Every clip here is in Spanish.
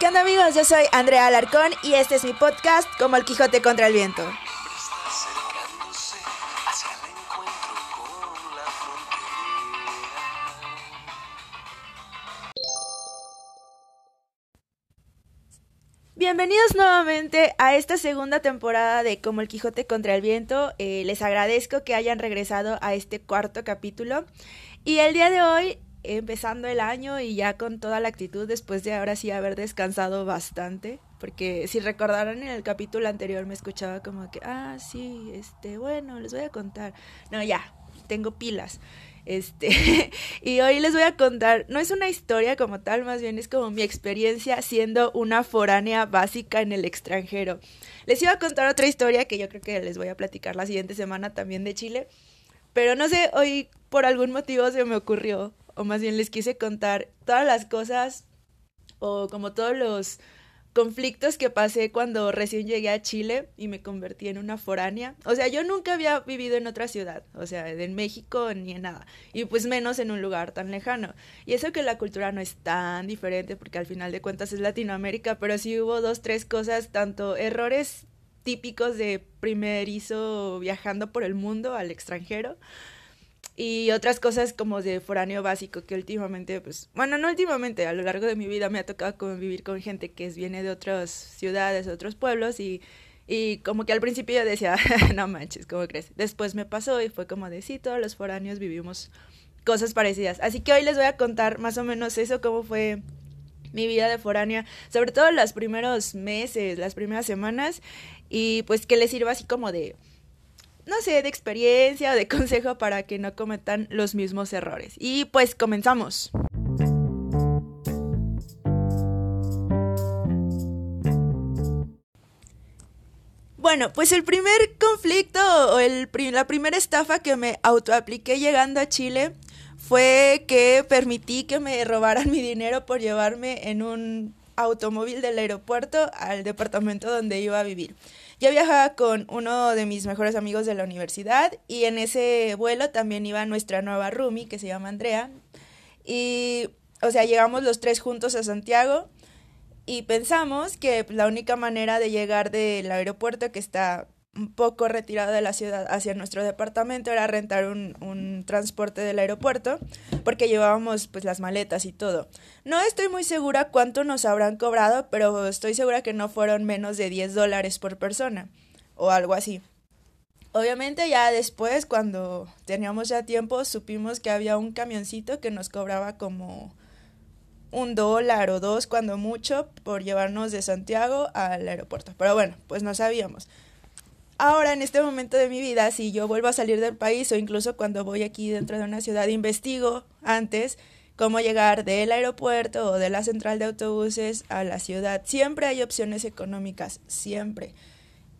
¿Qué onda amigos? Yo soy Andrea Alarcón y este es mi podcast Como el Quijote contra el Viento. Bienvenidos nuevamente a esta segunda temporada de Como el Quijote contra el Viento. Eh, les agradezco que hayan regresado a este cuarto capítulo. Y el día de hoy empezando el año y ya con toda la actitud después de ahora sí haber descansado bastante, porque si recordaron en el capítulo anterior me escuchaba como que, ah, sí, este, bueno, les voy a contar. No, ya, tengo pilas. Este, y hoy les voy a contar, no es una historia como tal, más bien es como mi experiencia siendo una foránea básica en el extranjero. Les iba a contar otra historia que yo creo que les voy a platicar la siguiente semana también de Chile, pero no sé, hoy por algún motivo se me ocurrió o más bien les quise contar todas las cosas o como todos los conflictos que pasé cuando recién llegué a Chile y me convertí en una foránea. O sea, yo nunca había vivido en otra ciudad, o sea, en México ni en nada, y pues menos en un lugar tan lejano. Y eso que la cultura no es tan diferente, porque al final de cuentas es Latinoamérica, pero sí hubo dos, tres cosas, tanto errores típicos de primerizo viajando por el mundo al extranjero, y otras cosas como de foráneo básico que últimamente, pues, bueno, no últimamente, a lo largo de mi vida me ha tocado convivir con gente que viene de otras ciudades, otros pueblos y, y como que al principio yo decía, no manches, ¿cómo crees? Después me pasó y fue como de, sí, todos los foráneos vivimos cosas parecidas. Así que hoy les voy a contar más o menos eso, cómo fue mi vida de foránea, sobre todo los primeros meses, las primeras semanas, y pues que les sirva así como de no sé, de experiencia o de consejo para que no cometan los mismos errores. Y pues comenzamos. Bueno, pues el primer conflicto o la primera estafa que me autoapliqué llegando a Chile fue que permití que me robaran mi dinero por llevarme en un automóvil del aeropuerto al departamento donde iba a vivir. Yo viajaba con uno de mis mejores amigos de la universidad y en ese vuelo también iba nuestra nueva roomie que se llama Andrea. Y, o sea, llegamos los tres juntos a Santiago y pensamos que la única manera de llegar del aeropuerto que está un poco retirado de la ciudad hacia nuestro departamento era rentar un, un, transporte del aeropuerto porque llevábamos pues las maletas y todo. No estoy muy segura cuánto nos habrán cobrado, pero estoy segura que no fueron menos de 10 dólares por persona o algo así. Obviamente ya después cuando teníamos ya tiempo supimos que había un camioncito que nos cobraba como un dólar o dos cuando mucho por llevarnos de Santiago al aeropuerto. Pero bueno, pues no sabíamos ahora en este momento de mi vida, si yo vuelvo a salir del país o incluso cuando voy aquí dentro de una ciudad, investigo antes cómo llegar del aeropuerto o de la central de autobuses a la ciudad. Siempre hay opciones económicas, siempre.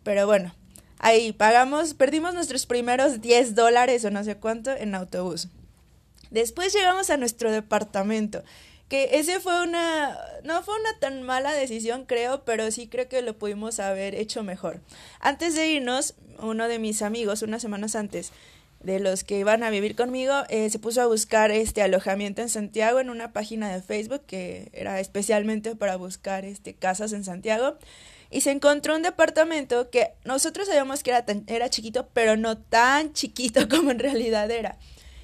Pero bueno, ahí pagamos, perdimos nuestros primeros 10 dólares o no sé cuánto en autobús. Después llegamos a nuestro departamento que ese fue una, no fue una tan mala decisión creo, pero sí creo que lo pudimos haber hecho mejor. Antes de irnos, uno de mis amigos, unas semanas antes, de los que iban a vivir conmigo, eh, se puso a buscar este alojamiento en Santiago en una página de Facebook que era especialmente para buscar este casas en Santiago y se encontró un departamento que nosotros sabíamos que era, era chiquito, pero no tan chiquito como en realidad era.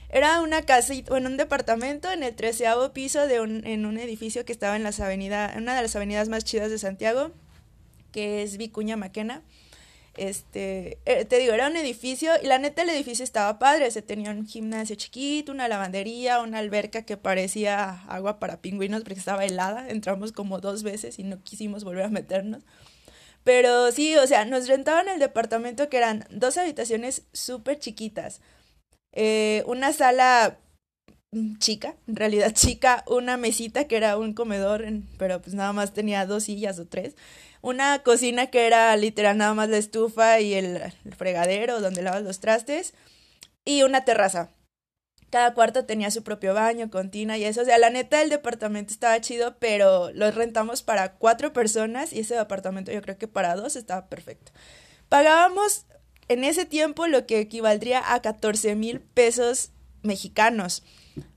Era una casa, bueno, un departamento en el treceavo piso de un, en un edificio que estaba en las avenidas, una de las avenidas más chidas de Santiago, que es Vicuña Maquena. Este, eh, te digo, era un edificio y la neta el edificio estaba padre, se tenía un gimnasio chiquito, una lavandería, una alberca que parecía agua para pingüinos porque estaba helada, entramos como dos veces y no quisimos volver a meternos. Pero sí, o sea, nos rentaban el departamento que eran dos habitaciones súper chiquitas eh, una sala chica, en realidad chica, una mesita que era un comedor, pero pues nada más tenía dos sillas o tres, una cocina que era literal nada más la estufa y el, fregadero donde lavas los trastes, y una terraza. Cada cuarto tenía su propio baño, con tina y eso. O sea, la neta, el departamento estaba chido, pero lo rentamos para cuatro personas y ese departamento yo creo que para dos estaba perfecto. Pagábamos en ese tiempo lo que equivaldría a 14 mil pesos mexicanos.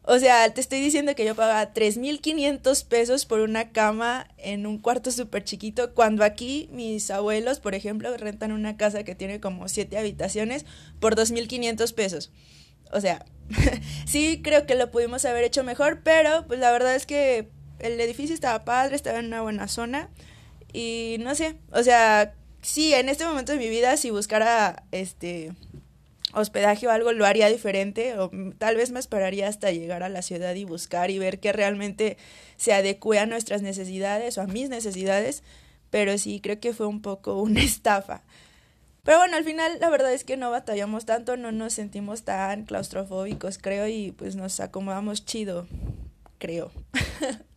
O sea, te estoy diciendo que yo pagaba 3.500 pesos por una cama en un cuarto súper chiquito, cuando aquí mis abuelos, por ejemplo, rentan una casa que tiene como siete habitaciones por 2.500 pesos. O sea, sí creo que lo pudimos haber hecho mejor, pero pues la verdad es que el edificio estaba padre, estaba en una buena zona y no sé, o sea, sí, en este momento de mi vida si buscara este hospedaje o algo lo haría diferente o tal vez me esperaría hasta llegar a la ciudad y buscar y ver que realmente se adecue a nuestras necesidades o a mis necesidades, pero sí creo que fue un poco una estafa. Pero bueno, al final la verdad es que no batallamos tanto, no nos sentimos tan claustrofóbicos, creo, y pues nos acomodamos chido, creo.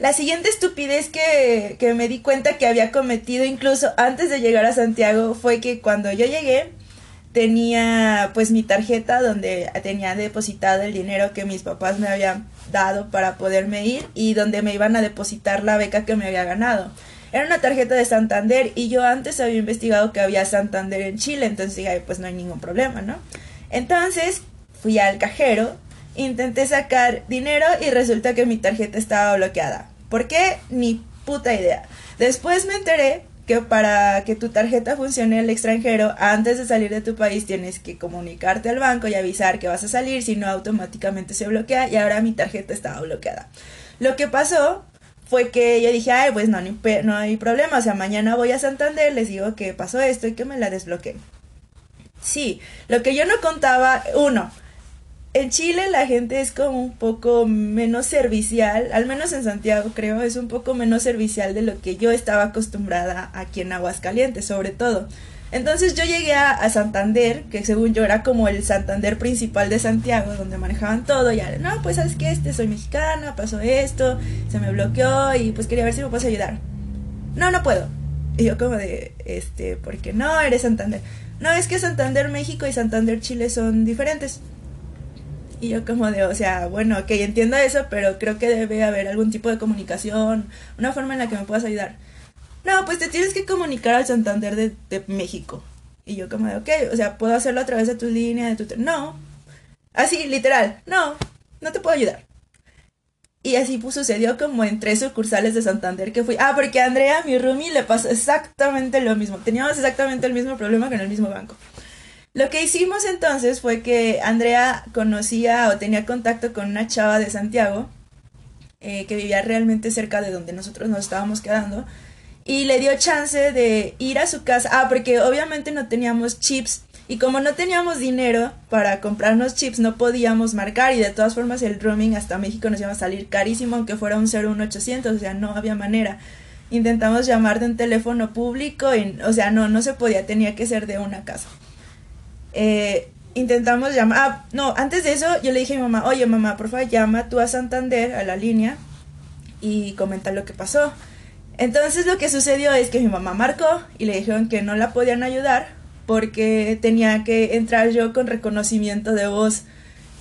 La siguiente estupidez que, que, me di cuenta que había cometido incluso antes de llegar a Santiago fue que cuando yo llegué tenía pues mi tarjeta donde tenía depositado el dinero que mis papás me habían dado para poderme ir y donde me iban a depositar la beca que me había ganado. Era una tarjeta de Santander y yo antes había investigado que había Santander en Chile, entonces dije, pues no hay ningún problema, ¿no? Entonces fui al cajero, intenté sacar dinero y resulta que mi tarjeta estaba bloqueada. ¿Por qué? Ni puta idea. Después me enteré que para que tu tarjeta funcione en el extranjero, antes de salir de tu país tienes que comunicarte al banco y avisar que vas a salir, si no automáticamente se bloquea y ahora mi tarjeta estaba bloqueada. Lo que pasó fue que yo dije, ay, pues no, no hay problema, o sea, mañana voy a Santander, les digo que pasó esto y que me la desbloqueen. Sí, lo que yo no contaba, uno, en Chile la gente es como un poco menos servicial, al menos en Santiago creo, es un poco menos servicial de lo que yo estaba acostumbrada aquí en Aguascalientes, sobre todo. Entonces yo llegué a, Santander, que según yo era como el Santander principal de Santiago, donde manejaban todo, y no, pues sabes que este soy mexicana, pasó esto, se me bloqueó y pues quería ver si me puedes ayudar. No, no puedo. Y yo como de, este, ¿por qué no? Eres Santander. No, es que Santander México y Santander Chile son diferentes. Y yo como de, o sea, bueno, ok, entiendo eso, pero creo que debe haber algún tipo de comunicación, una forma en la que me puedas ayudar. No, pues te tienes que comunicar al Santander de, México. Y yo como de, ok, o sea, ¿puedo hacerlo a través de tu línea, de tu... No. Así, literal, no, no te puedo ayudar. Y así pues, sucedió como en tres sucursales de Santander que fui. Ah, porque a Andrea, mi roomie, le pasó exactamente lo mismo. Teníamos exactamente el mismo problema en el mismo banco. Lo que hicimos entonces fue que Andrea conocía o tenía contacto con una chava de Santiago eh, que vivía realmente cerca de donde nosotros nos estábamos quedando y le dio chance de ir a su casa. Ah, porque obviamente no teníamos chips y como no teníamos dinero para comprarnos chips no podíamos marcar y de todas formas el roaming hasta México nos iba a salir carísimo aunque fuera un 01800, o sea, no había manera. Intentamos llamar de un teléfono público y, o sea, no, no se podía, tenía que ser de una casa eh, intentamos llamar, ah, no, antes de eso yo le dije a mi mamá, oye mamá, por favor llama tú a Santander, a la línea, y comenta lo que pasó. Entonces lo que sucedió es que mi mamá marcó y le dijeron que no la podían ayudar porque tenía que entrar yo con reconocimiento de voz.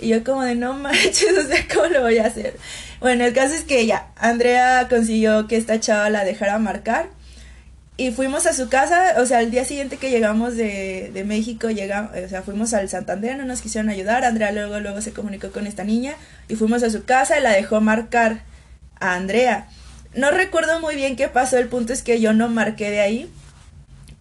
Y yo como de no manches, o sea, ¿cómo lo voy a hacer? Bueno, el caso es que ya, Andrea consiguió que esta chava la dejara marcar y fuimos a su casa, o sea, el día siguiente que llegamos de, de México, llegamos, o sea, fuimos al Santander, no nos quisieron ayudar, Andrea luego, luego se comunicó con esta niña y fuimos a su casa y la dejó marcar a Andrea. No recuerdo muy bien qué pasó, el punto es que yo no marqué de ahí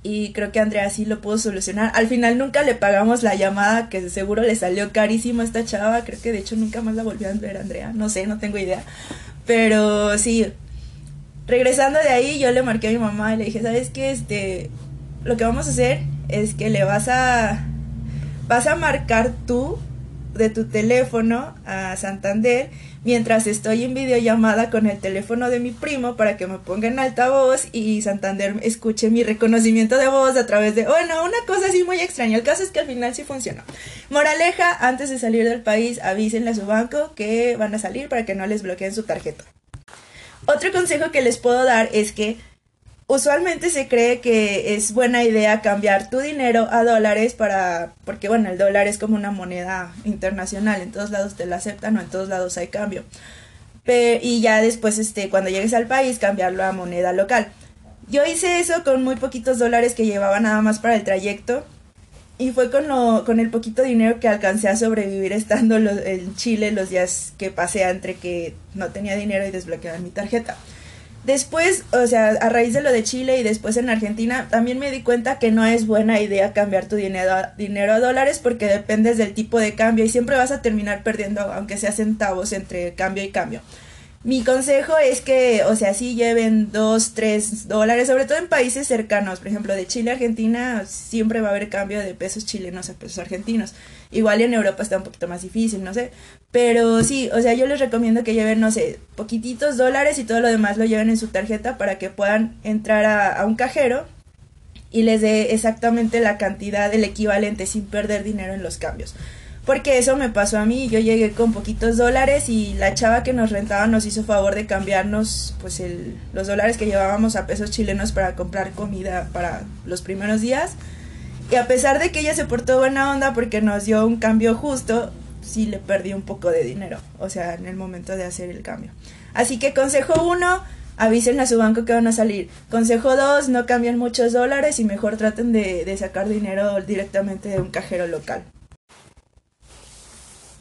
y creo que Andrea sí lo pudo solucionar. Al final nunca le pagamos la llamada, que seguro le salió carísimo a esta chava, creo que de hecho nunca más la volvió a ver Andrea, no sé, no tengo idea. Pero sí, regresando de ahí, yo le marqué a mi mamá y le dije, ¿sabes qué? Este, lo que vamos a hacer es que le vas a, vas a marcar tú de tu teléfono a Santander mientras estoy en videollamada con el teléfono de mi primo para que me ponga en altavoz y Santander escuche mi reconocimiento de voz a través de, bueno, una cosa así muy extraña. El caso es que al final sí funcionó. Moraleja, antes de salir del país, avísenle a su banco que van a salir para que no les bloqueen su tarjeta. Otro consejo que les puedo dar es que usualmente se cree que es buena idea cambiar tu dinero a dólares para, porque bueno, el dólar es como una moneda internacional, en todos lados te la aceptan o en todos lados hay cambio. y ya después, este, cuando llegues al país, cambiarlo a moneda local. Yo hice eso con muy poquitos dólares que llevaba nada más para el trayecto y fue con, lo, con el poquito dinero que alcancé a sobrevivir estando en Chile los días que pasé entre que no tenía dinero y desbloqueaba mi tarjeta. Después, o sea, a raíz de lo de Chile y después en Argentina, también me di cuenta que no es buena idea cambiar tu dinero a, dinero a dólares porque dependes del tipo de cambio y siempre vas a terminar perdiendo, aunque sea centavos entre cambio y cambio. Mi consejo es que, o sea, sí lleven 2, 3 dólares, sobre todo en países cercanos. Por ejemplo, de Chile a Argentina siempre va a haber cambio de pesos chilenos a pesos argentinos. Igual en Europa está un poquito más difícil, no sé. Pero sí, o sea, yo les recomiendo que lleven, no sé, poquititos dólares y todo lo demás lo lleven en su tarjeta para que puedan entrar a, a un cajero y les dé exactamente la cantidad, el equivalente, sin perder dinero en los cambios. Porque eso me pasó a mí, yo llegué con poquitos dólares y la chava que nos rentaba nos hizo favor de cambiarnos pues los dólares que llevábamos a pesos chilenos para comprar comida para los primeros días. Y a pesar de que ella se portó buena onda porque nos dio un cambio justo, sí le perdí un poco de dinero, o sea, en el momento de hacer el cambio. Así que consejo uno, avisen a su banco que van a salir. Consejo dos, no cambien muchos dólares y mejor traten de sacar dinero directamente de un cajero local.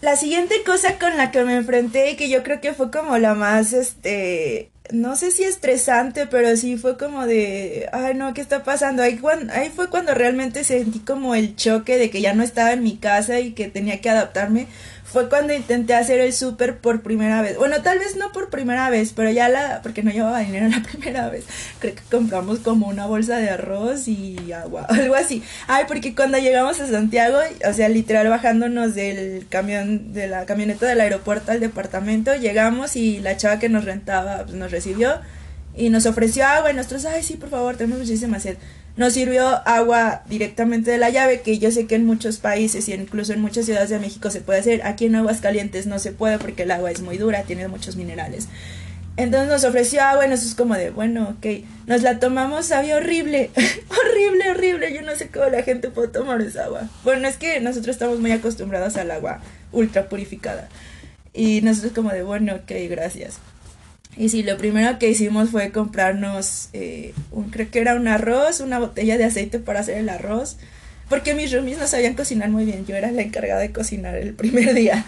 La siguiente cosa con la que me enfrenté y que yo creo que fue como la más, este, no sé si estresante, pero sí fue como de, ay no, ¿qué está pasando? Ahí, ahí fue cuando realmente sentí como el choque de que ya no estaba en mi casa y que tenía que adaptarme fue cuando intenté hacer el súper por primera vez. Bueno, tal vez no por primera vez, pero ya la, porque no llevaba dinero la primera vez. Creo que compramos como una bolsa de arroz y agua, algo así. Ay, porque cuando llegamos a Santiago, o sea, literal bajándonos del camión, de la camioneta del aeropuerto al departamento, llegamos y la chava que nos rentaba pues, nos recibió y nos ofreció agua y nosotros, ay, sí, por favor, tenemos muchísima sed nos sirvió agua directamente de la llave, que yo sé que en muchos países y incluso en muchas ciudades de México se puede hacer. Aquí en Aguascalientes no se puede porque el agua es muy dura, tiene muchos minerales. Entonces nos ofreció agua y nosotros como de, bueno, ok, nos la tomamos, sabía horrible, horrible, horrible, yo no sé cómo la gente puede tomar esa agua. Bueno, es que nosotros estamos muy acostumbrados al agua ultra purificada. Y nosotros como de, bueno, ok, gracias. Y sí, lo primero que hicimos fue comprarnos, eh, un, creo que era un arroz, una botella de aceite para hacer el arroz, porque mis roomies no sabían cocinar muy bien, yo era la encargada de cocinar el primer día.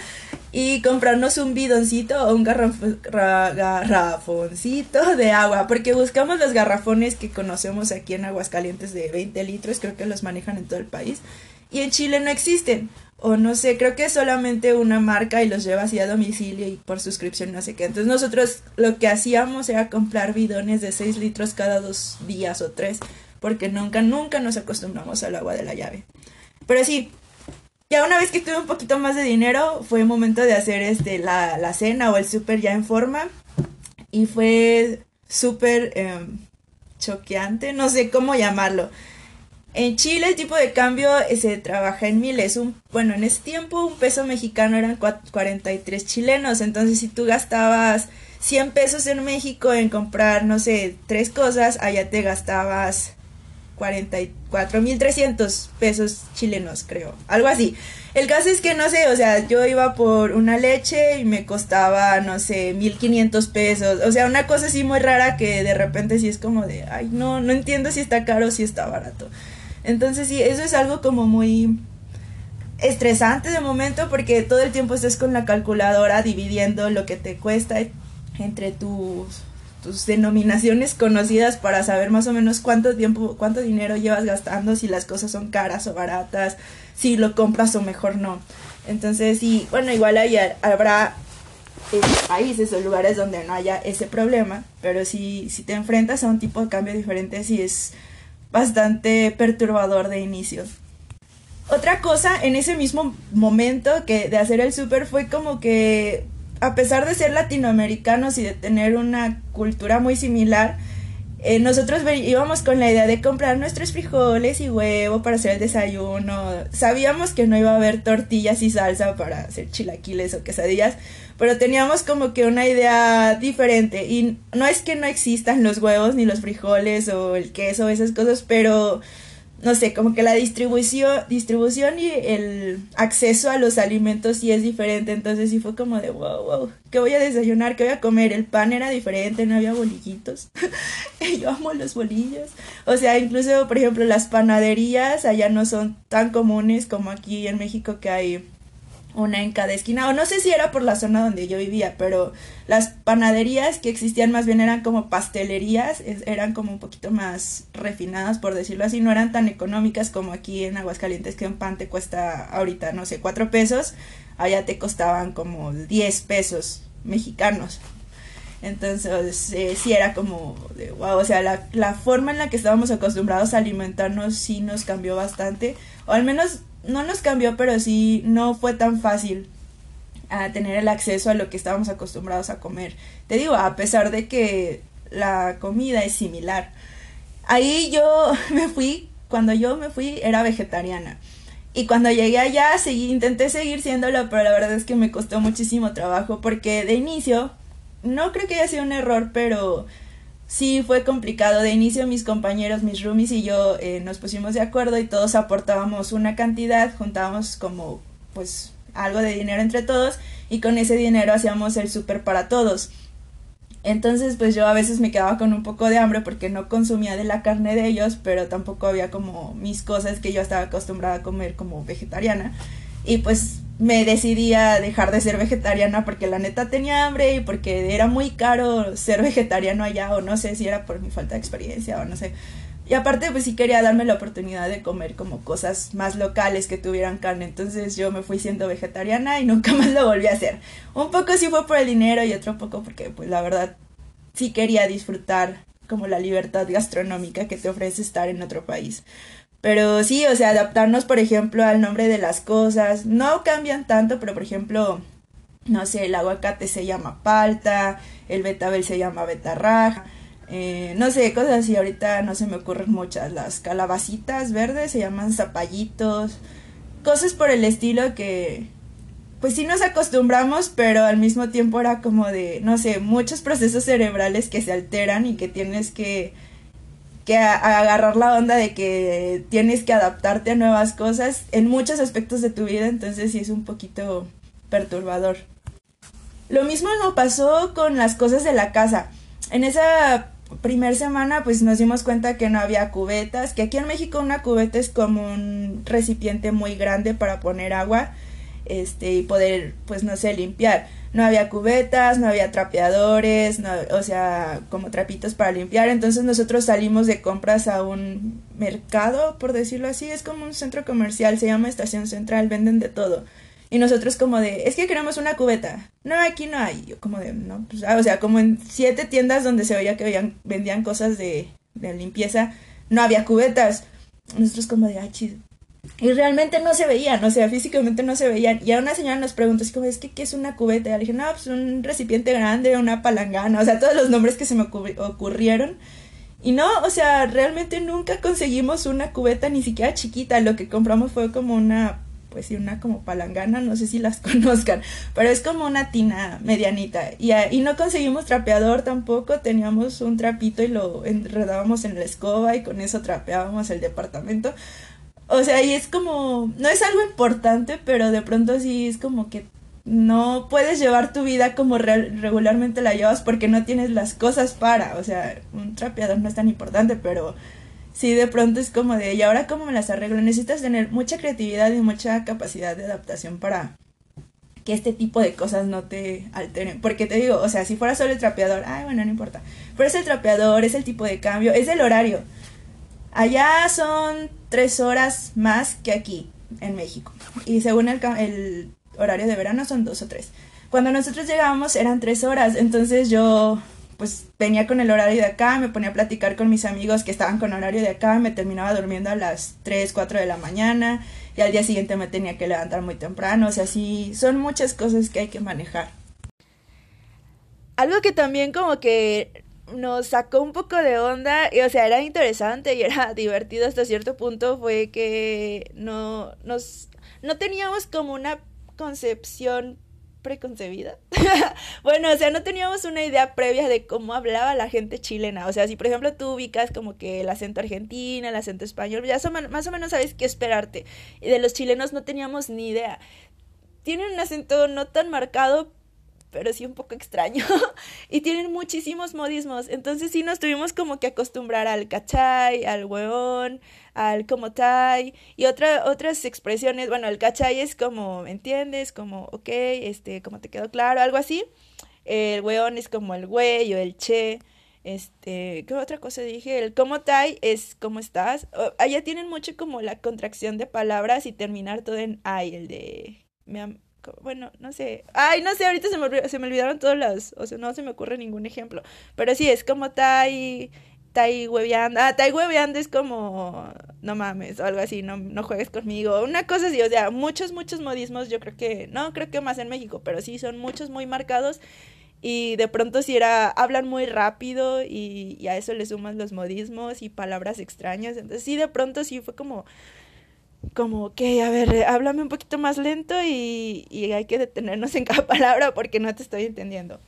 Y comprarnos un bidoncito o un garrafoncito de agua, porque buscamos los garrafones que conocemos aquí en Aguascalientes de 20 litros, creo que los manejan en todo el país, y en Chile no existen o no sé, creo que solamente una marca y los lleva así a domicilio y por suscripción no sé qué. Entonces nosotros lo que hacíamos era comprar bidones de 6 litros cada dos días o tres, porque nunca, nunca nos acostumbramos al agua de la llave. Pero sí, ya una vez que tuve un poquito más de dinero, fue momento de hacer este, la, la cena o el súper ya en forma. Y fue súper em, choqueante, no sé cómo llamarlo. En Chile el tipo de cambio eh, se trabaja en miles. Un, bueno, en ese tiempo un peso mexicano eran 43 chilenos. Entonces si tú gastabas 100 pesos en México en comprar, no sé, tres cosas, allá te gastabas 44.300 pesos chilenos, creo. Algo así. El caso es que no sé, o sea, yo iba por una leche y me costaba, no sé, 1.500 pesos. O sea, una cosa así muy rara que de repente sí es como de, ay, no, no entiendo si está caro o si está barato. Entonces sí, eso es algo como muy estresante de momento porque todo el tiempo estás con la calculadora dividiendo lo que te cuesta entre tus, tus denominaciones conocidas para saber más o menos cuánto tiempo, cuánto dinero llevas gastando, si las cosas son caras o baratas, si lo compras o mejor no. Entonces sí, bueno, igual ahí habrá eh, países o lugares donde no haya ese problema, pero si, si te enfrentas a un tipo de cambio diferente, sí es bastante perturbador de inicio. Otra cosa en ese mismo momento que de hacer el súper fue como que a pesar de ser latinoamericanos y de tener una cultura muy similar, eh, nosotros íbamos con la idea de comprar nuestros frijoles y huevo para hacer el desayuno. Sabíamos que no iba a haber tortillas y salsa para hacer chilaquiles o quesadillas, pero teníamos como que una idea diferente. Y no es que no existan los huevos ni los frijoles o el queso, esas cosas, pero no sé, como que la distribución, distribución y el acceso a los alimentos sí es diferente, entonces sí fue como de wow, wow, ¿qué voy a desayunar? ¿Qué voy a comer? El pan era diferente, no había bolillitos. Yo amo los bolillos. O sea, incluso, por ejemplo, las panaderías allá no son tan comunes como aquí en México que hay una en cada esquina, o no sé si era por la zona donde yo vivía, pero las panaderías que existían más bien eran como pastelerías, eran como un poquito más refinadas, por decirlo así, no eran tan económicas como aquí en Aguascalientes, que un pan te cuesta ahorita, no sé, cuatro pesos, allá te costaban como diez pesos mexicanos. Entonces, eh, sí era como, de, wow, o sea, la, la forma en la que estábamos acostumbrados a alimentarnos sí nos cambió bastante, o al menos no nos cambió, pero sí no fue tan fácil a tener el acceso a lo que estábamos acostumbrados a comer. Te digo, a pesar de que la comida es similar. Ahí yo me fui, cuando yo me fui era vegetariana. Y cuando llegué allá seguí, intenté seguir siéndolo, pero la verdad es que me costó muchísimo trabajo porque de inicio, no creo que haya sido un error, pero sí fue complicado. De inicio mis compañeros, mis roomies y yo eh, nos pusimos de acuerdo y todos aportábamos una cantidad, juntábamos como pues algo de dinero entre todos y con ese dinero hacíamos el súper para todos. Entonces pues yo a veces me quedaba con un poco de hambre porque no consumía de la carne de ellos, pero tampoco había como mis cosas que yo estaba acostumbrada a comer como vegetariana. Y pues me decidí a dejar de ser vegetariana porque la neta tenía hambre y porque era muy caro ser vegetariano allá o no sé si era por mi falta de experiencia o no sé. Y aparte pues sí quería darme la oportunidad de comer como cosas más locales que tuvieran carne. Entonces yo me fui siendo vegetariana y nunca más lo volví a hacer. Un poco sí fue por el dinero y otro poco porque pues la verdad sí quería disfrutar como la libertad gastronómica que te ofrece estar en otro país. Pero sí, o sea, adaptarnos, por ejemplo, al nombre de las cosas. No cambian tanto, pero por ejemplo, no sé, el aguacate se llama palta, el betabel se llama betarraja. Eh, no sé, cosas así, ahorita no se me ocurren muchas. Las calabacitas verdes se llaman zapallitos. Cosas por el estilo que, pues sí nos acostumbramos, pero al mismo tiempo era como de, no sé, muchos procesos cerebrales que se alteran y que tienes que que agarrar la onda de que tienes que adaptarte a nuevas cosas en muchos aspectos de tu vida, entonces sí es un poquito perturbador. Lo mismo nos pasó con las cosas de la casa. En esa primer semana pues nos dimos cuenta que no había cubetas, que aquí en México una cubeta es como un recipiente muy grande para poner agua este y poder pues no sé limpiar no había cubetas, no había trapeadores, no, o sea, como trapitos para limpiar. Entonces nosotros salimos de compras a un mercado, por decirlo así, es como un centro comercial, se llama Estación Central, venden de todo. Y nosotros como de, es que queremos una cubeta. No, aquí no hay. Yo como de, no, pues, ah, o sea, como en siete tiendas donde se veía que vendían cosas de, limpieza, no había cubetas. Nosotros como de, ah, chido y realmente no se veían, o sea, físicamente no se veían. Y a una señora nos preguntó, es como, es que, ¿qué es una cubeta? Y le dije, no, pues un recipiente grande, una palangana, o sea, todos los nombres que se me ocurrieron. Y no, o sea, realmente nunca conseguimos una cubeta ni siquiera chiquita. Lo que compramos fue como una, pues sí, una como palangana, no sé si las conozcan, pero es como una tina medianita. Y, y no conseguimos trapeador tampoco, teníamos un trapito y lo enredábamos en la escoba y con eso trapeábamos el departamento. O sea, y es como, no es algo importante, pero de pronto sí es como que no puedes llevar tu vida como regularmente la llevas porque no tienes las cosas para, o sea, un trapeador no es tan importante, pero sí de pronto es como de, ¿y ahora cómo me las arreglo? Necesitas tener mucha creatividad y mucha capacidad de adaptación para que este tipo de cosas no te alteren. Porque te digo, o sea, si fuera solo el trapeador, ay, bueno, no importa. Pero es el trapeador, es el tipo de cambio, es el horario. Allá son tres horas más que aquí, en México. Y según el, horario de verano son dos o tres. Cuando nosotros llegábamos eran tres horas, entonces yo pues venía con el horario de acá, me ponía a platicar con mis amigos que estaban con horario de acá, me terminaba durmiendo a las 3, 4 de la mañana y al día siguiente me tenía que levantar muy temprano, o sea, sí, son muchas cosas que hay que manejar. Algo que también como que nos sacó un poco de onda, y, o sea, era interesante y era divertido hasta cierto punto, fue que no, nos, no teníamos como una concepción preconcebida. bueno, o sea, no teníamos una idea previa de cómo hablaba la gente chilena. O sea, si por ejemplo tú ubicas como que el acento argentino, el acento español, ya más o menos sabes qué esperarte. Y de los chilenos no teníamos ni idea. Tienen un acento no tan marcado, pero sí un poco extraño. y tienen muchísimos modismos. Entonces sí nos tuvimos como que acostumbrar al cachay, al hueón, al como tai y otra, otras expresiones. Bueno, el cachay es como, ¿me entiendes? Como, ok, este, como te quedó claro, algo así. El hueón es como el güey o el che. Este, ¿qué otra cosa dije? El como tai es ¿cómo estás? allá tienen mucho como la contracción de palabras y terminar todo en ay, el de bueno, no sé. Ay, no sé, ahorita se me, se me olvidaron todas las, o sea, no se me ocurre ningún ejemplo. Pero sí, es como Tai, Tai hueveando. Ah, Tai hueveando es como, no mames, o algo así, no, no juegues conmigo. Una cosa así, o sea, muchos, muchos modismos, yo creo que, no, creo que más en México, pero sí, son muchos muy marcados. Y de pronto si era, hablan muy rápido y, y a eso le suman los modismos y palabras extrañas. Entonces sí, de pronto sí fue como como que, a ver, háblame un poquito más lento y, y hay que detenernos en cada palabra porque no te estoy entendiendo.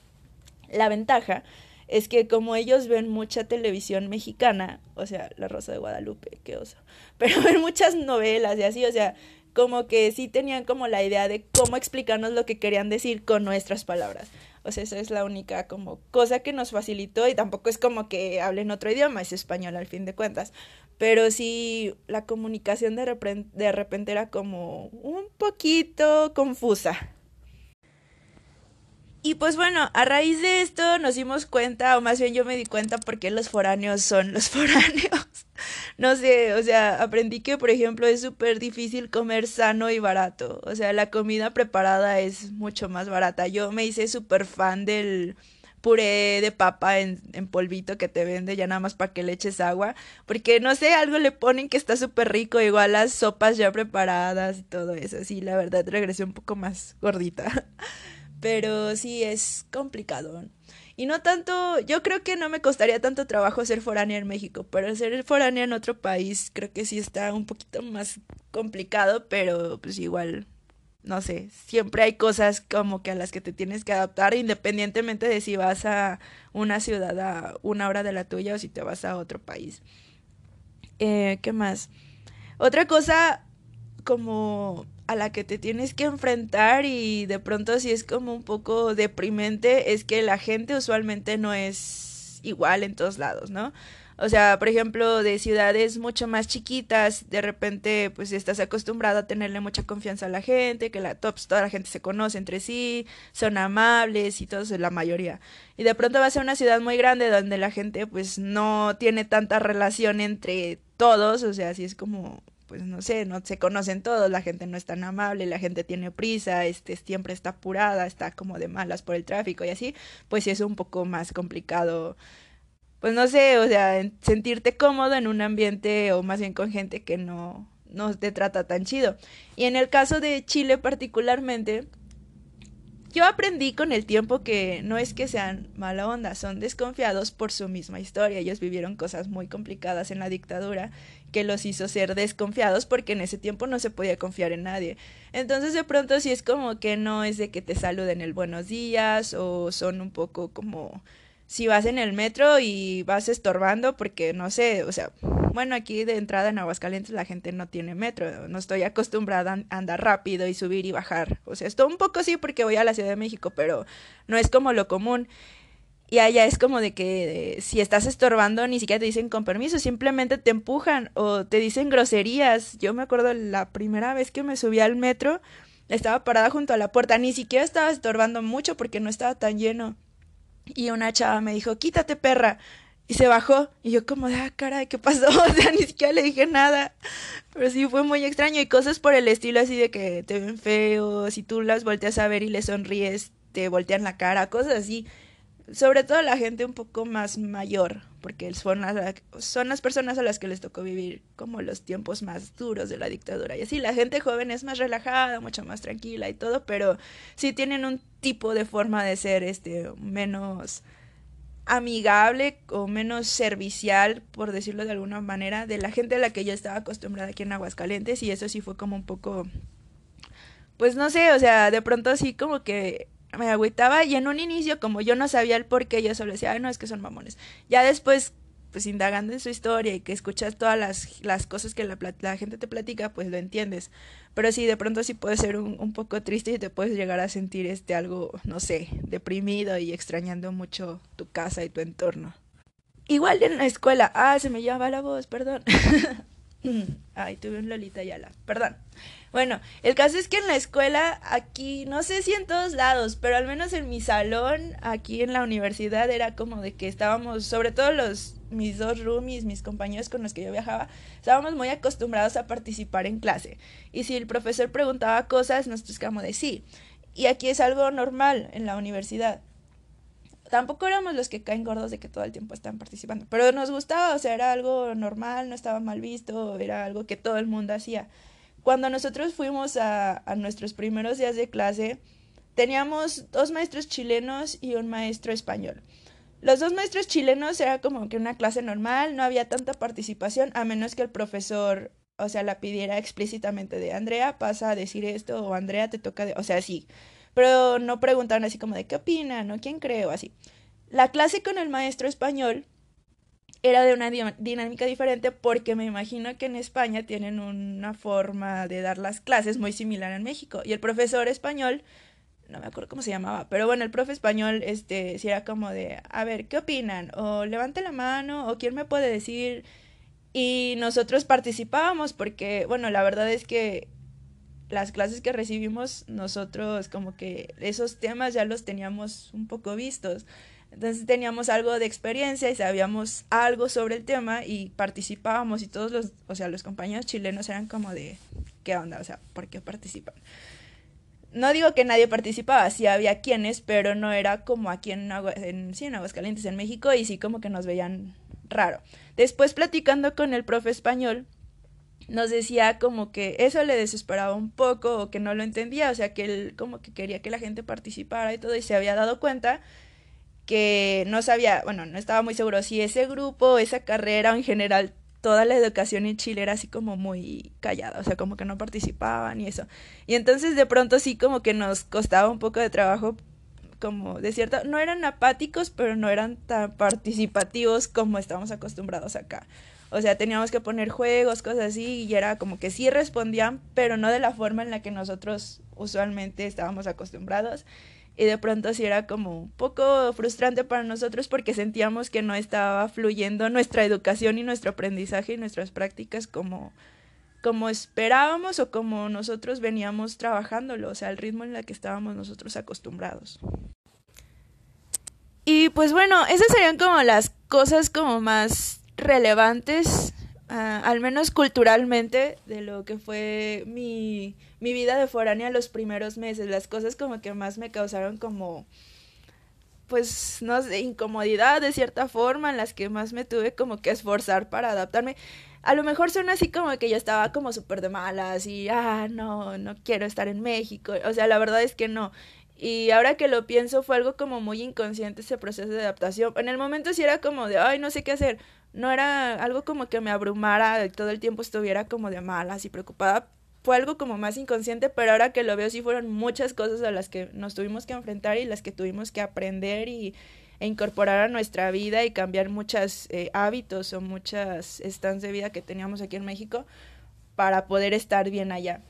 La ventaja es que como ellos ven mucha televisión mexicana, o sea, La Rosa de Guadalupe, qué oso, pero ven muchas novelas y así, o sea, como que sí tenían como la idea de cómo explicarnos lo que querían decir con nuestras palabras. O sea, esa es la única como cosa que nos facilitó y tampoco es como que hablen otro idioma, es español al fin de cuentas pero sí la comunicación de repente, de repente era como un poquito confusa. Y pues bueno, a raíz de esto nos dimos cuenta, o más bien yo me di cuenta porque los foráneos son los foráneos. no sé, o sea, aprendí que, por ejemplo, es súper difícil comer sano y barato. O sea, la comida preparada es mucho más barata. Yo me hice súper fan del puré de papa en, en, polvito que te vende ya nada más para que le eches agua. Porque no sé, algo le ponen que está súper rico, igual las sopas ya preparadas y todo eso. Sí, la verdad regresé un poco más gordita. Pero sí es complicado. Y no tanto, yo creo que no me costaría tanto trabajo ser foránea en México, pero ser foránea en otro país creo que sí está un poquito más complicado, pero pues igual no sé, siempre hay cosas como que a las que te tienes que adaptar independientemente de si vas a una ciudad a una hora de la tuya o si te vas a otro país. Eh, ¿Qué más? Otra cosa como a la que te tienes que enfrentar y de pronto si es como un poco deprimente es que la gente usualmente no es igual en todos lados, ¿no? O sea, por ejemplo, de ciudades mucho más chiquitas, de repente pues estás acostumbrado a tenerle mucha confianza a la gente, que la tops, toda la gente se conoce entre sí, son amables y todos, la mayoría. Y de pronto vas a una ciudad muy grande donde la gente pues no tiene tanta relación entre todos, o sea, así es como pues no sé, no se conocen todos, la gente no es tan amable, la gente tiene prisa, este siempre está apurada, está como de malas por el tráfico y así, pues sí es un poco más complicado pues no sé, o sea, sentirte cómodo en un ambiente o más bien con gente que no, no te trata tan chido. Y en el caso de Chile particularmente, yo aprendí con el tiempo que no es que sean mala onda, son desconfiados por su misma historia. Ellos vivieron cosas muy complicadas en la dictadura que los hizo ser desconfiados porque en ese tiempo no se podía confiar en nadie. Entonces de pronto sí es como que no es de que te saluden el buenos días o son un poco como si vas en el metro y vas estorbando porque no sé, o sea, bueno, aquí de entrada en Aguascalientes la gente no tiene metro, no estoy acostumbrada a andar rápido y subir y bajar. O sea, esto un poco sí porque voy a la Ciudad de México, pero no es como lo común. Y allá es como de que si estás estorbando ni siquiera te dicen con permiso, simplemente te empujan o te dicen groserías. Yo me acuerdo la primera vez que me subí al metro, estaba parada junto a la puerta, ni siquiera estaba estorbando mucho porque no estaba tan lleno y una chava me dijo, quítate perra. Y se bajó. Y yo como de, ah, caray, ¿qué pasó? O sea, ni siquiera le dije nada. Pero sí fue muy extraño. Y cosas por el estilo así de que te ven feo. Si tú las volteas a ver y le sonríes, te voltean la cara. Cosas así sobre todo la gente un poco más mayor, porque son las, son las personas a las que les tocó vivir como los tiempos más duros de la dictadura. Y así, la gente joven es más relajada, mucho más tranquila y todo, pero sí tienen un tipo de forma de ser este menos amigable o menos servicial, por decirlo de alguna manera, de la gente a la que yo estaba acostumbrada aquí en Aguascalientes y eso sí fue como un poco pues no sé, o sea, de pronto así como que me agüitaba y en un inicio como yo no sabía el por qué, yo solo decía, ay no, es que son mamones. Ya después, pues indagando en su historia y que escuchas todas las, las cosas que la, la, gente te platica, pues lo entiendes. Pero sí, de pronto sí puede ser un, un, poco triste y te puedes llegar a sentir este algo, no sé, deprimido y extrañando mucho tu casa y tu entorno. Igual en la escuela, ah, se me llama la voz, perdón. Ay, tuve un Lolita Yala, perdón. Bueno, el caso es que en la escuela, aquí, no sé si en todos lados, pero al menos en mi salón, aquí en la universidad, era como de que estábamos, sobre todo los, mis dos roomies, mis compañeros con los que yo viajaba, estábamos muy acostumbrados a participar en clase. Y si el profesor preguntaba cosas, nosotros como de sí. Y aquí es algo normal en la universidad. Tampoco éramos los que caen gordos de que todo el tiempo están participando, pero nos gustaba, o sea, era algo normal, no estaba mal visto, era algo que todo el mundo hacía. Cuando nosotros fuimos a, nuestros primeros días de clase, teníamos dos maestros chilenos y un maestro español. Los dos maestros chilenos era como que una clase normal, no había tanta participación, a menos que el profesor, o sea, la pidiera explícitamente de Andrea, pasa a decir esto, o Andrea te toca de, o sea, sí. Pero no preguntaron así como de qué opinan, o quién cree, o así. La clase con el maestro español era de una dinámica diferente porque me imagino que en España tienen una forma de dar las clases muy similar en México. Y el profesor español, no me acuerdo cómo se llamaba, pero bueno, el profe español, este, si era como de, a ver, ¿qué opinan? O levante la mano, o quién me puede decir. Y nosotros participábamos porque, bueno, la verdad es que las clases que recibimos nosotros como que esos temas ya los teníamos un poco vistos. Entonces teníamos algo de experiencia y sabíamos algo sobre el tema y participábamos y todos los, o sea, los compañeros chilenos eran como de, ¿qué onda? O sea, ¿por qué participan? No digo que nadie participaba, sí había quienes, pero no era como aquí en, en, sí, en Aguascalientes, en México, y sí como que nos veían raro. Después platicando con el profe español, nos decía como que eso le desesperaba un poco o que no lo entendía, o sea, que él como que quería que la gente participara y todo, y se había dado cuenta que no sabía, bueno, no estaba muy seguro si ese grupo, esa carrera o en general toda la educación en Chile era así como muy callada, o sea, como que no participaban y eso. Y entonces de pronto sí como que nos costaba un poco de trabajo como de cierta, no eran apáticos, pero no eran tan participativos como estamos acostumbrados acá. O sea, teníamos que poner juegos, cosas así, y era como que sí respondían, pero no de la forma en la que nosotros usualmente estábamos acostumbrados y de pronto sí era como un poco frustrante para nosotros porque sentíamos que no estaba fluyendo nuestra educación y nuestro aprendizaje y nuestras prácticas como como esperábamos o como nosotros veníamos trabajándolo, o sea, el ritmo en el que estábamos nosotros acostumbrados. Y pues bueno, esas serían como las cosas como más relevantes Ah, al menos culturalmente, de lo que fue mi, mi vida de foránea los primeros meses. Las cosas como que más me causaron como, pues, no sé, incomodidad de cierta forma, en las que más me tuve como que esforzar para adaptarme. A lo mejor son así como que yo estaba como súper de malas y, ah, no, no quiero estar en México. O sea, la verdad es que no. Y ahora que lo pienso, fue algo como muy inconsciente ese proceso de adaptación. En el momento sí era como de, ay, no sé qué hacer no era algo como que me abrumara, todo el tiempo estuviera como de malas y preocupada. Fue algo como más inconsciente, pero ahora que lo veo sí fueron muchas cosas a las que nos tuvimos que enfrentar y las que tuvimos que aprender y, e incorporar a nuestra vida y cambiar muchos eh, hábitos o muchas stands de vida que teníamos aquí en México para poder estar bien allá.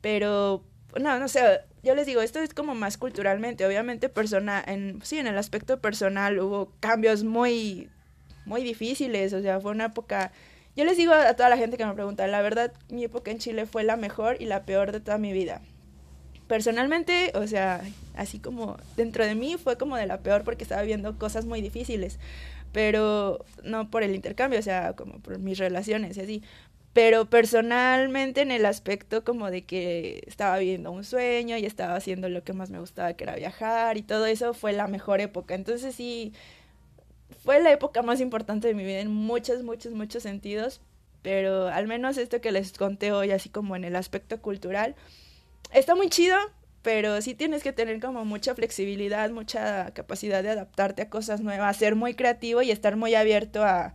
Pero, no, no sé, yo les digo, esto es como más culturalmente, obviamente persona, en, sí, en el aspecto personal hubo cambios muy muy difíciles, o sea, fue una época... Yo les digo a toda la gente que me pregunta, la verdad, mi época en Chile fue la mejor y la peor de toda mi vida. Personalmente, o sea, así como dentro de mí fue como de la peor porque estaba viendo cosas muy difíciles, pero no por el intercambio, o sea, como por mis relaciones y así. Pero personalmente en el aspecto como de que estaba viviendo un sueño y estaba haciendo lo que más me gustaba, que era viajar y todo eso, fue la mejor época. Entonces sí, fue la época más importante de mi vida en muchos, muchos, muchos sentidos, pero al menos esto que les conté hoy, así como en el aspecto cultural, está muy chido, pero sí tienes que tener como mucha flexibilidad, mucha capacidad de adaptarte a cosas nuevas, ser muy creativo y estar muy abierto a,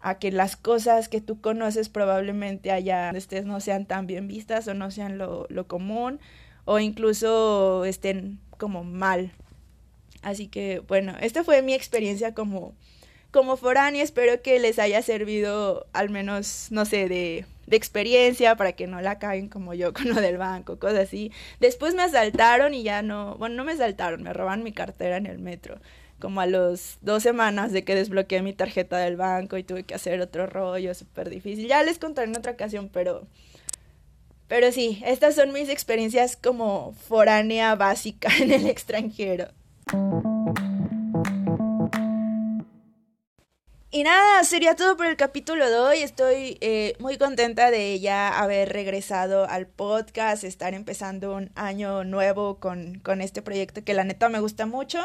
a que las cosas que tú conoces probablemente allá donde estés no sean tan bien vistas o no sean lo, lo común o incluso estén como mal. Así que bueno, esta fue mi experiencia como, como foránea. Espero que les haya servido al menos, no sé, de, de experiencia para que no la caguen como yo con lo del banco, cosas así. Después me asaltaron y ya no, bueno, no me asaltaron, me roban mi cartera en el metro. Como a los dos semanas de que desbloqueé mi tarjeta del banco y tuve que hacer otro rollo súper difícil. Ya les contaré en otra ocasión, pero pero sí, estas son mis experiencias como foránea básica en el extranjero. Y nada, sería todo por el capítulo de hoy. Estoy eh, muy contenta de ya haber regresado al podcast, estar empezando un año nuevo con, con este proyecto que la neta me gusta mucho.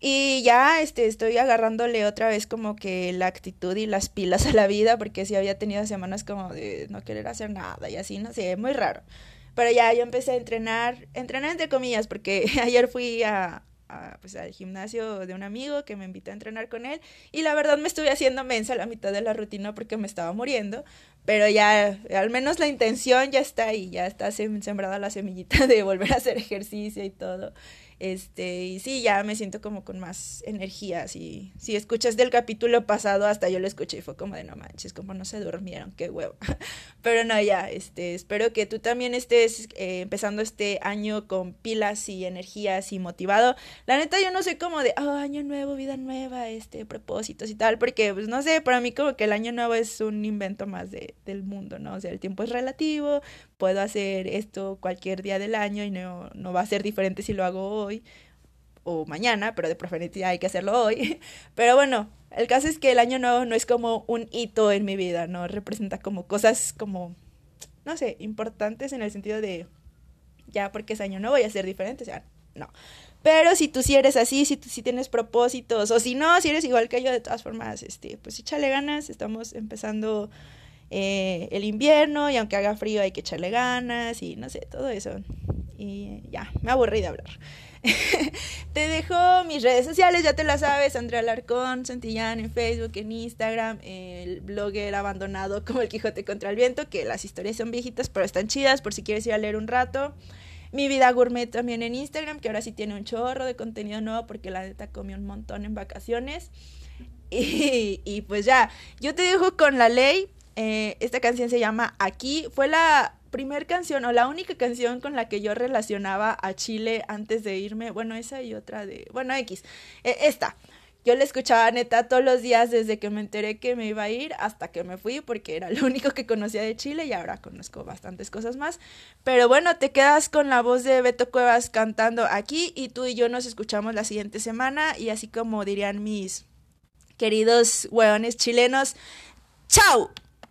Y ya este, estoy agarrándole otra vez como que la actitud y las pilas a la vida, porque sí había tenido semanas como de no querer hacer nada y así, no sé, muy raro. Pero ya yo empecé a entrenar, entrenar entre comillas, porque ayer fui a, pues, al gimnasio de un amigo que me invitó a entrenar con él y la verdad me estuve haciendo mensa a la mitad de la rutina porque me estaba muriendo, pero ya al menos la intención ya está ahí, ya está sembrada la semillita de volver a hacer ejercicio y todo. Este, y sí, ya me siento como con más energía. Si, si escuchas del capítulo pasado, hasta yo lo escuché y fue como de no manches, como no se durmieron, qué huevo. Pero no, ya, este, espero que tú también estés eh, empezando este año con pilas y energías y motivado. La neta, yo no sé cómo de, oh, año nuevo, vida nueva, este, propósitos y tal, porque, pues no sé, para mí como que el año nuevo es un invento más de, del mundo, ¿no? O sea, el tiempo es relativo, puedo hacer esto cualquier día del año y no, no va a ser diferente si lo hago hoy o mañana, pero de preferencia hay que hacerlo hoy. Pero bueno, el caso es que el año nuevo no es como un hito en mi vida, no representa como cosas como, no sé, importantes en el sentido de, ya porque es año nuevo voy a ser diferente, o sea, no. Pero si tú sí eres así, si tú sí tienes propósitos, o si no, si eres igual que yo, de todas formas, este, pues échale ganas, estamos empezando eh, el invierno y aunque haga frío hay que echarle ganas y no sé, todo eso. Y ya, me aburrí de hablar. te dejo mis redes sociales, ya te las sabes, Andrea Larcón, Santillán en Facebook, en Instagram, el blogger abandonado como el Quijote contra el Viento, que las historias son viejitas pero están chidas por si quieres ir a leer un rato. Mi vida gourmet también en Instagram, que ahora sí tiene un chorro de contenido nuevo porque la neta comió un montón en vacaciones. Y, y pues ya, yo te dejo con la ley, eh, esta canción se llama Aquí. Fue la primer canción o la única canción con la que yo relacionaba a Chile antes de irme. Bueno, esa y otra de... Bueno, X. E, esta. Yo la escuchaba neta todos los días desde que me enteré que me iba a ir hasta que me fui porque era lo único que conocía de Chile y ahora conozco bastantes cosas más. Pero bueno, te quedas con la voz de Beto Cuevas cantando aquí y tú y yo nos escuchamos la siguiente semana y así como dirían mis queridos hueones chilenos, ¡chao!